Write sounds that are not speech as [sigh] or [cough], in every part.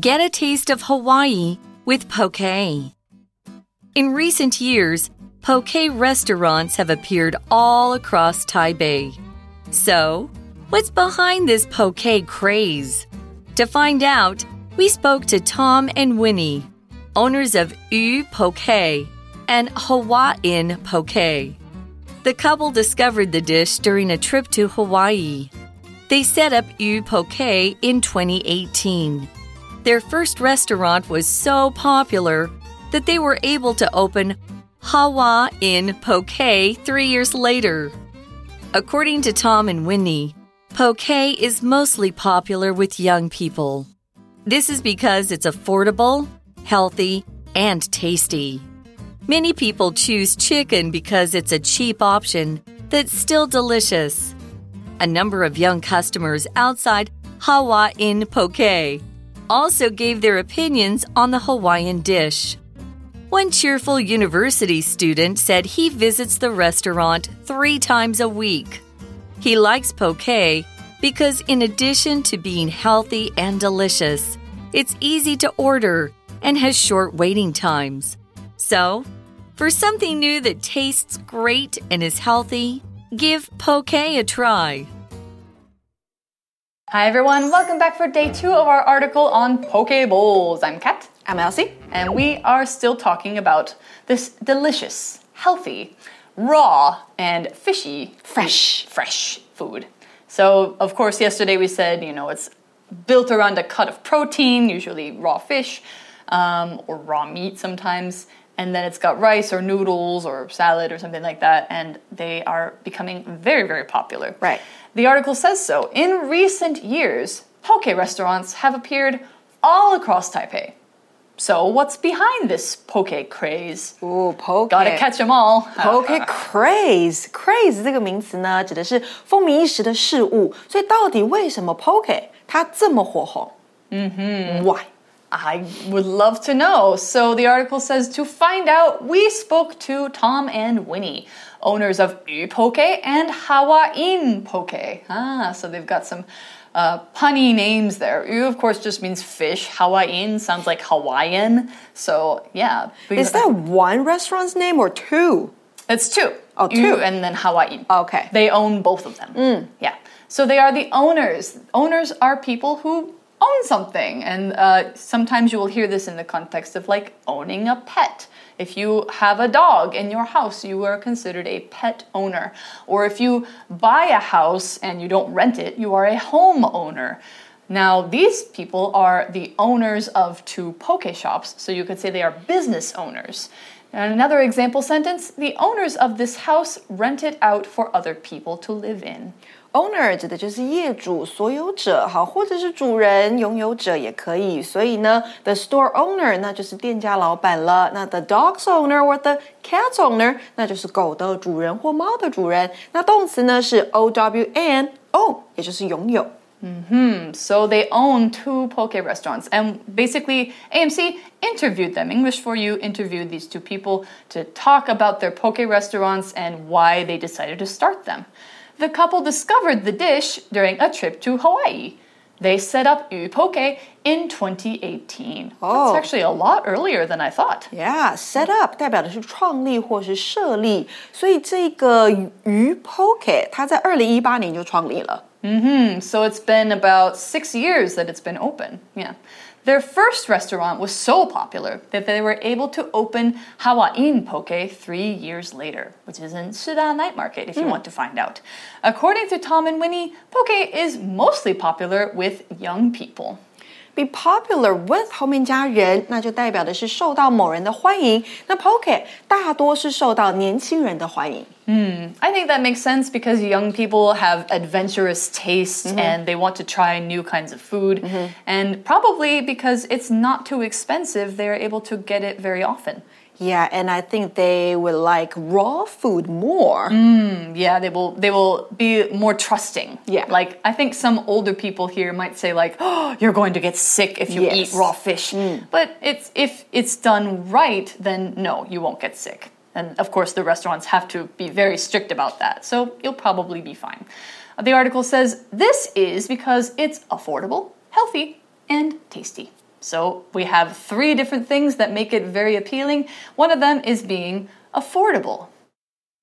Get a taste of Hawaii with poke. In recent years, poke restaurants have appeared all across Taipei. So, what's behind this poke craze? To find out, we spoke to Tom and Winnie, owners of Yu Poke and Hawaiian Poke. The couple discovered the dish during a trip to Hawaii. They set up Yu Poke in 2018. Their first restaurant was so popular that they were able to open Hawa in Poke three years later. According to Tom and Winnie, Poke is mostly popular with young people. This is because it's affordable, healthy, and tasty. Many people choose chicken because it's a cheap option that's still delicious. A number of young customers outside Hawa in Poke also gave their opinions on the Hawaiian dish. One cheerful university student said he visits the restaurant three times a week. He likes poke because, in addition to being healthy and delicious, it's easy to order and has short waiting times. So, for something new that tastes great and is healthy, give poke a try. Hi everyone, welcome back for day two of our article on poke bowls. I'm Kat. I'm Elsie. And we are still talking about this delicious, healthy, raw, and fishy, fresh, fresh food. So, of course, yesterday we said, you know, it's built around a cut of protein, usually raw fish um, or raw meat sometimes. And then it's got rice or noodles or salad or something like that. And they are becoming very, very popular. Right. The article says so. In recent years, poke restaurants have appeared all across Taipei. So, what's behind this poke craze? Ooh, poke. Gotta catch them all. [laughs] Poke craze, craze 这个名词呢，指的是风靡一时的事物。所以，到底为什么 poke 它这么火红？嗯哼，Why? I would love to know. So the article says to find out, we spoke to Tom and Winnie, owners of Yu Poke and Hawaiian Poke. Ah, so they've got some uh, punny names there. Yu, of course, just means fish. Hawaiian sounds like Hawaiian. So yeah. Is that one restaurant's name or two? It's two. Oh, two. Yu and then Hawaiian. Okay. They own both of them. Mm. Yeah. So they are the owners. Owners are people who own something. And uh, sometimes you will hear this in the context of like owning a pet. If you have a dog in your house, you are considered a pet owner. Or if you buy a house and you don't rent it, you are a homeowner. Now, these people are the owners of two poke shops, so you could say they are business owners. And another example sentence the owners of this house rent it out for other people to live in Owner 指的就是业主、所有者，好，或者是主人、拥有者也可以。所以呢，the store owner 那就是店家老板了。那 the dog's owner or the cat's owner 那就是狗的主人或猫的主人。那动词呢是 o w n o，也就是拥有。Hmm. So they own two poke restaurants, and basically AMC interviewed them. English for You interviewed these two people to talk about their poke restaurants and why they decided to start them the couple discovered the dish during a trip to Hawaii. They set up Yu Poke in 2018. Oh. That's actually a lot earlier than I thought. Yeah, set up 代表的是创立或是设立，所以这个鱼 Poke 它在二零一八年就创立了。Mm-hmm. So it's been about six years that it's been open. Yeah. Their first restaurant was so popular that they were able to open Hawaiian Poke three years later, which is in Shida Night Market if you mm. want to find out. According to Tom and Winnie, Poke is mostly popular with young people be popular with 后面加人，那就代表的是受到某人的欢迎。那 poke 大多是受到年轻人的欢迎。Mm, I think that makes sense because young people have adventurous tastes -hmm. and they want to try new kinds of food. -hmm. And probably because it's not too expensive, they're able to get it very often. Yeah, and I think they will like raw food more. Mm, yeah, they will they will be more trusting. Yeah. Like I think some older people here might say like, [gasps] "Oh, you're going to get sick if you yes. eat raw fish." Mm. But it's if it's done right, then no, you won't get sick. And of course, the restaurants have to be very strict about that. So you'll probably be fine. The article says this is because it's affordable, healthy, and tasty. So we have three different things that make it very appealing. One of them is being affordable.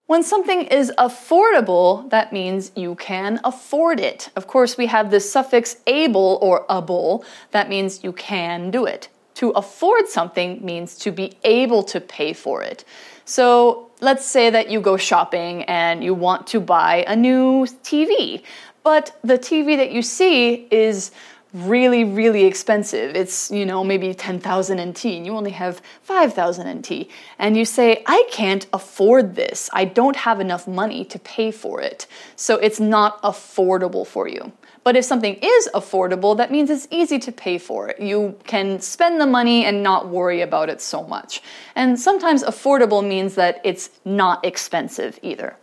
When something is affordable, that means you can afford it. Of course, we have the suffix able or able. That means you can do it. To afford something means to be able to pay for it. So let's say that you go shopping and you want to buy a new TV, but the TV that you see is really, really expensive. It's, you know, maybe 10,000 NT and you only have 5,000 NT. And you say, I can't afford this. I don't have enough money to pay for it. So it's not affordable for you. But if something is affordable, that means it's easy to pay for it. You can spend the money and not worry about it so much. And sometimes affordable means that it's not expensive either.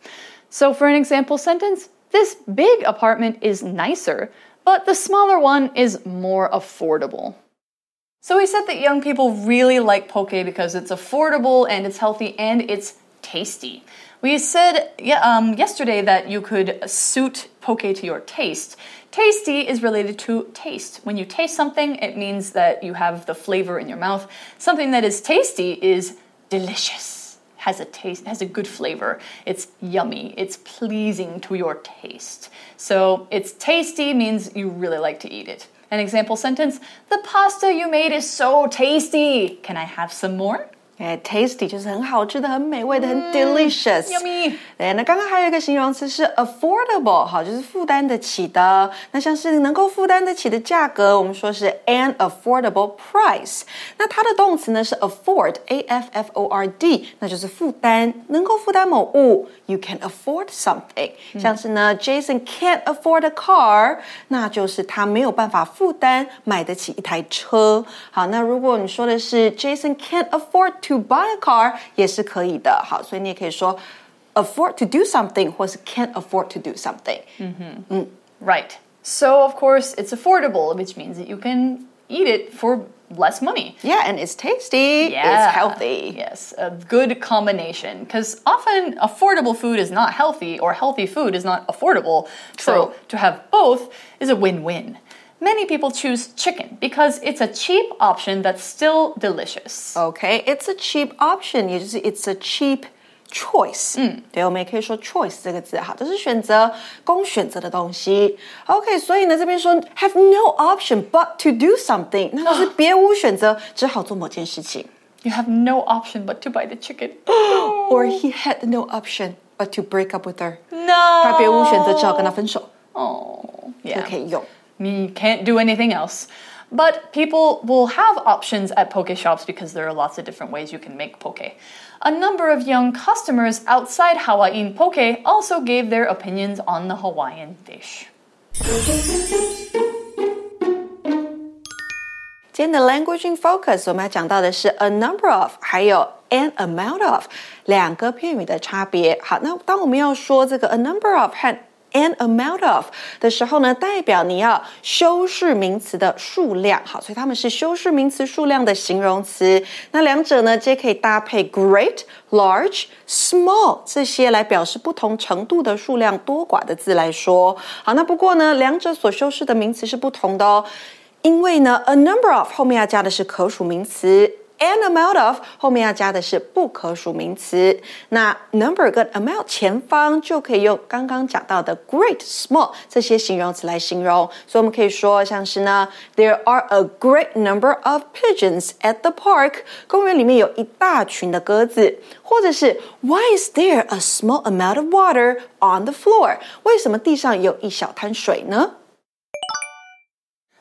So for an example sentence, this big apartment is nicer, but the smaller one is more affordable. So we said that young people really like poke because it's affordable and it's healthy and it's tasty. We said um, yesterday that you could suit poke to your taste. Tasty is related to taste. When you taste something, it means that you have the flavor in your mouth. Something that is tasty is delicious, has a taste, has a good flavor. It's yummy, it's pleasing to your taste. So it's tasty means you really like to eat it. An example sentence The pasta you made is so tasty. Can I have some more? 哎，tasty 就是很好吃的、很美味的、很 delicious。Yummy。对，那刚刚还有一个形容词是 affordable，好，就是负担得起的。那像是能够负担得起的价格，我们说是 an affordable price。那它的动词呢是 afford，a f f o r d，那就是负担，能够负担某物。You can afford something，、像是呢，Jason can't afford a car，那就是他没有办法负担买得起一台车。好，那如果你说的是 Jason can't afford to buy a car，也是可以的。好，所以你也可以说。afford to do something 或是 can't afford to do something. Right. So, of course, it's affordable, which means that you can eat it for less money. Yeah, and it's tasty. Yeah. It's healthy. Yes, a good combination. Because often affordable food is not healthy, or healthy food is not affordable. So True. to have both is a win win. Many people choose chicken because it's a cheap option that's still delicious. Okay, it's a cheap option，也就是 it's a cheap choice。嗯，对，我们也可以说 choice 这个字，好，这是选择，供选择的东西。OK，所以呢，这边说 have no option but to do something，那就是别无选择，只好做某件事情。 You [laughs] have no option but to buy the chicken. [gasps] [gasps] Or he had no option but to break up with her， no. 他别无选择，只好跟她分手， Oh, 就 yeah. 可以用。 You can't do anything else. But people will have options at poke shops because there are lots of different ways you can make poke. A number of young customers outside Hawaiian Poke also gave their opinions on the Hawaiian dish. [laughs] 今天的 language in focus 我们要讲到的是 a number of，还有 an amount of 两个片语的差别。好，那当我们要说这个 a number of 和 an amount of 的时候呢，代表你要修饰名词的数量。好，所以它们是修饰名词数量的形容词。那两者呢，皆可以搭配 great、large、small 这些来表示不同程度的数量多寡的字来说。好，那不过呢，两者所修饰的名词是不同的哦。因为呢，a number of 后面要加的是可数名词 ，an amount of 后面要加的是不可数名词。那 number 跟 amount 前方就可以用刚刚讲到的 great、small 这些形容词来形容。所以我们可以说，像是呢，There are a great number of pigeons at the park。公园里面有一大群的鸽子，或者是 Why is there a small amount of water on the floor？为什么地上有一小滩水呢？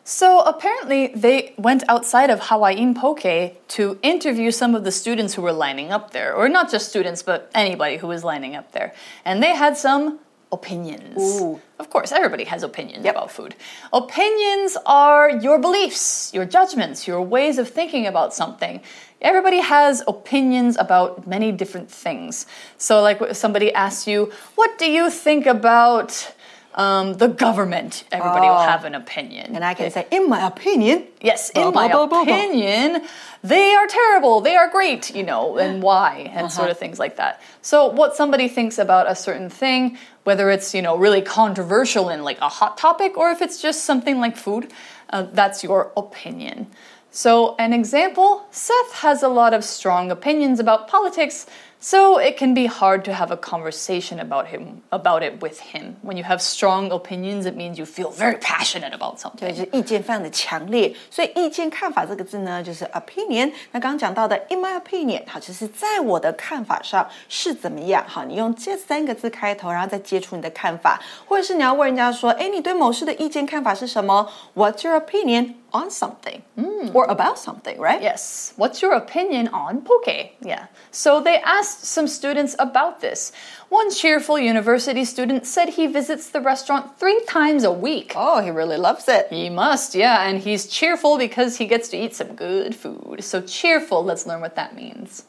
So apparently, they went outside of Hawaiian Poke to interview some of the students who were lining up there, or not just students, but anybody who was lining up there. And they had some opinions. Ooh. Of course, everybody has opinions about food. Opinions are your beliefs, your judgments, your ways of thinking about something. Everybody has opinions about many different things. So, like, somebody asks you, What do you think about um, the government? Everybody will Oh. have an opinion. And I can say, in my opinion, Yes, in my opinion, they are terrible, they are great, you know, and why, and sort of Uh-huh. things like that. So, what somebody thinks about a certain thing, whether it's, you know, really controversial and like a hot topic, or if it's just something like food, Uh, that's your opinion. So, an example Seth has a lot of strong opinions about politics, so it can be hard to have a conversation about him about it with him. When you have strong opinions, it means you feel very passionate about 对， something. 就是意见非常的强烈，所以意见、看法这个字呢，就是 opinion。那刚刚讲到的 in my opinion，好，就是在我的看法上是怎么样？好，你用这三个字开头，然后再接出你的看法，或者是你要问人家说，哎，你对某事的意见、看法是什么？What's your opinion on something hmm. or about something? Right? Yes. What's your opinion on poke? Yeah. So they asked some students about this. One cheerful university student said he visits the restaurant three times a week. Oh, he really loves it. He must, yeah, and he's cheerful because he gets to eat some good food. So, cheerful, let's learn what that means.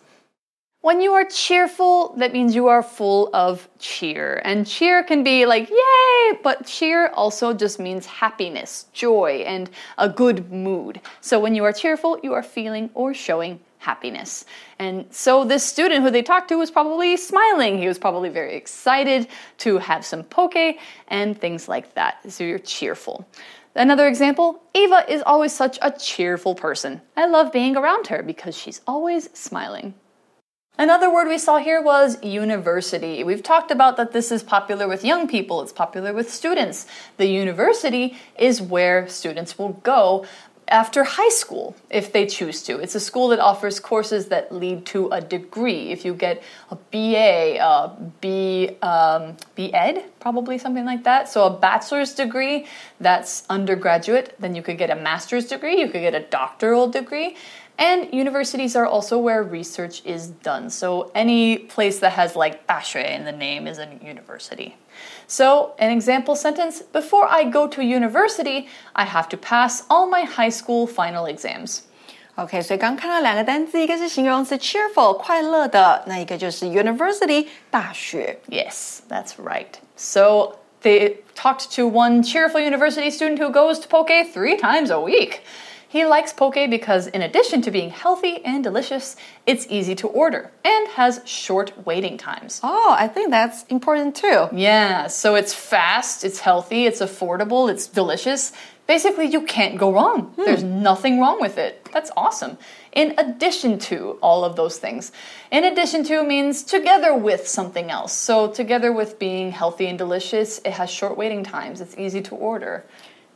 When you are cheerful, that means you are full of cheer. And cheer can be like, yay, but cheer also just means happiness, joy, and a good mood. So, when you are cheerful, you are feeling or showing happiness. And so, this student who they talked to was probably smiling. He was probably very excited to have some poke and things like that. So, you're cheerful. Another example Ava is always such a cheerful person. I love being around her because she's always smiling. Another word we saw here was university. We've talked about that this is popular with young people, it's popular with students. The university is where students will go after high school if they choose to. It's a school that offers courses that lead to a degree. If you get a BA, a B, um, B.Ed, probably something like that. So a bachelor's degree, that's undergraduate. Then you could get a master's degree, you could get a doctoral degree. And universities are also where research is done. So any place that has like 大学 in the name is a university. So, an example sentence Before I go to university, I have to pass all my high school final exams. OK，所以刚看到两个单词，一个是形容词 cheerful 快乐的，那一个就是 university 大学。 Yes, that's right. So, they talked to one cheerful university student who goes to Poke three times a week. He likes poke because, in addition to being healthy and delicious, it's easy to order and has short waiting times. Oh, I think that's important too. Yeah, so it's fast, it's healthy, it's affordable, it's delicious. Basically, you can't go wrong. Hmm. There's nothing wrong with it. That's awesome. In addition to all of those things. In addition to means together with something else. So, together with being healthy and delicious, it has short waiting times, it's easy to order.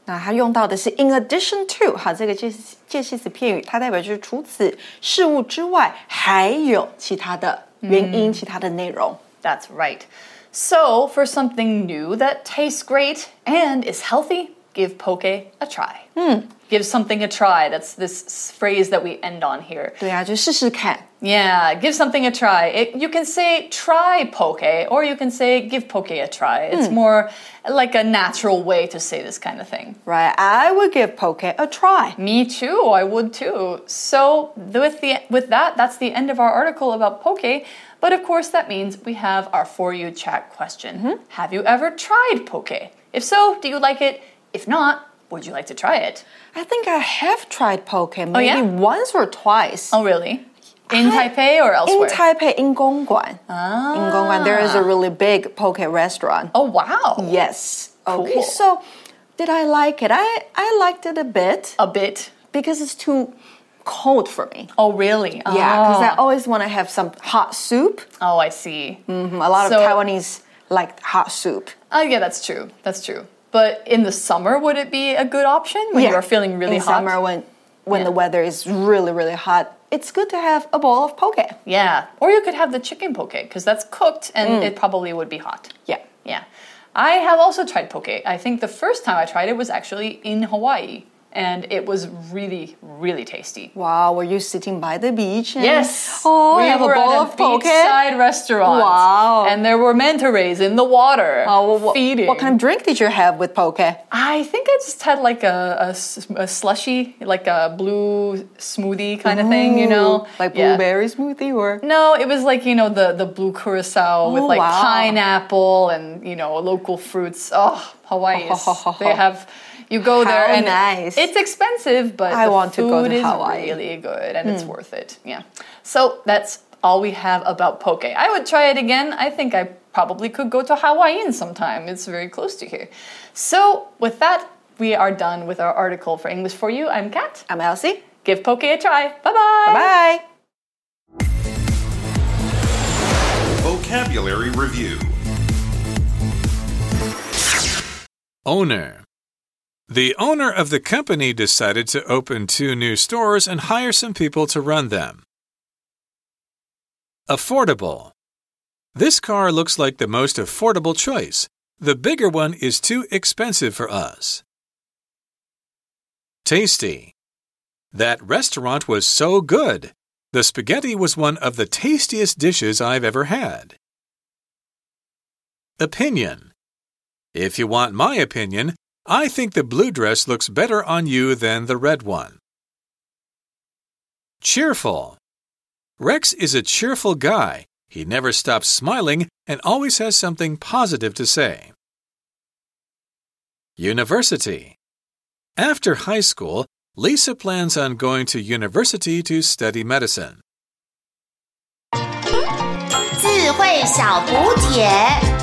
那它用到的是 in addition to，好，这个介介系词片语，它代表就是除此事物之外，还有其他的原因、其他的内容。 That's right. So, for something new that tastes great and is healthy, give poke a try. Give something a try. That's this s- phrase that we end on here. 对啊，就试试看。 Yeah, give something a try. It, you can say try poke, or you can say give poke a try. It's more like a natural way to say this kind of thing. Right, I would give poke a try. Me too. I would too. So with the with that, that's the end of our article about poke. But of course, that means we have our for you chat question. Have you ever tried poke? If so, do you like it? If not, would you like to try it? I think I have tried poke maybe yeah? once or twice. Oh, really? In I- Taipei or elsewhere? In? Taipei, in Gongguan. Ah. In Gongguan, there is a really big poke restaurant. oh, wow. Yes. Okay, so did I like it? I, I liked it a bit A bit. because it's too cold for me. Oh, really? Yeah, because I Oh. always want to have some hot soup. Oh, I see. Mhm, A lot So- of Taiwanese like hot soup. Oh, yeah, that's true. That's true. But in the summer, would it be a good option when you are feeling really in hot? summer when when Yeah. the weather is really really hot. It's good to have a bowl of poke. Yeah, or you could have the chicken poke because that's cooked and mm. it probably would be hot. Yeah. Yeah. I have also tried poke. I think the first time I tried it was actually in Hawaii and it was really, really tasty. Wow, were you sitting by the beach? And, Yes. Oh, we have a bowl at a of poke. beachside restaurant. Wow. And there were manta rays in the water Oh, well, what, feeding. what kind of drink did you have with poke? I think I just had like a slushy, like a blue smoothie kind of thing, you know? Ooh, like Yeah. blueberry smoothie or No, it was like, you know, the, the blue curacao oh, with Oh, like wow. pineapple and, you know, local fruits. Oh, Hawaii [laughs] they have, you go there and nice. it's expensive, but I the want to food go to is Hawaii. Hmm. really good and it's worth it. Yeah. So that's all we have about poke. I would try it again. I think I probably could go to Hawaiian sometime. It's very close to here. So with that, we are done with our article for English for You. I'm Kat. I'm Elsie. Give Poke a try. Bye bye. Bye. Vocabulary Review Owner. The owner of the company decided to open two new stores and hire some people to run them. Affordable. This car looks like the most affordable choice. The bigger one is too expensive for us. Tasty. That restaurant was so good. The spaghetti was one of the tastiest dishes I've ever had. Opinion. If you want my opinion, I think the blue dress looks better on you than the red one. Cheerful. Rex is a cheerful guy. He never stops smiling and always has something positive to say. University. After high school, Lisa plans on going to university to study medicine. 智慧小补帖。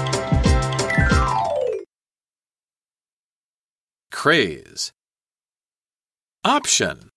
Craze. Option.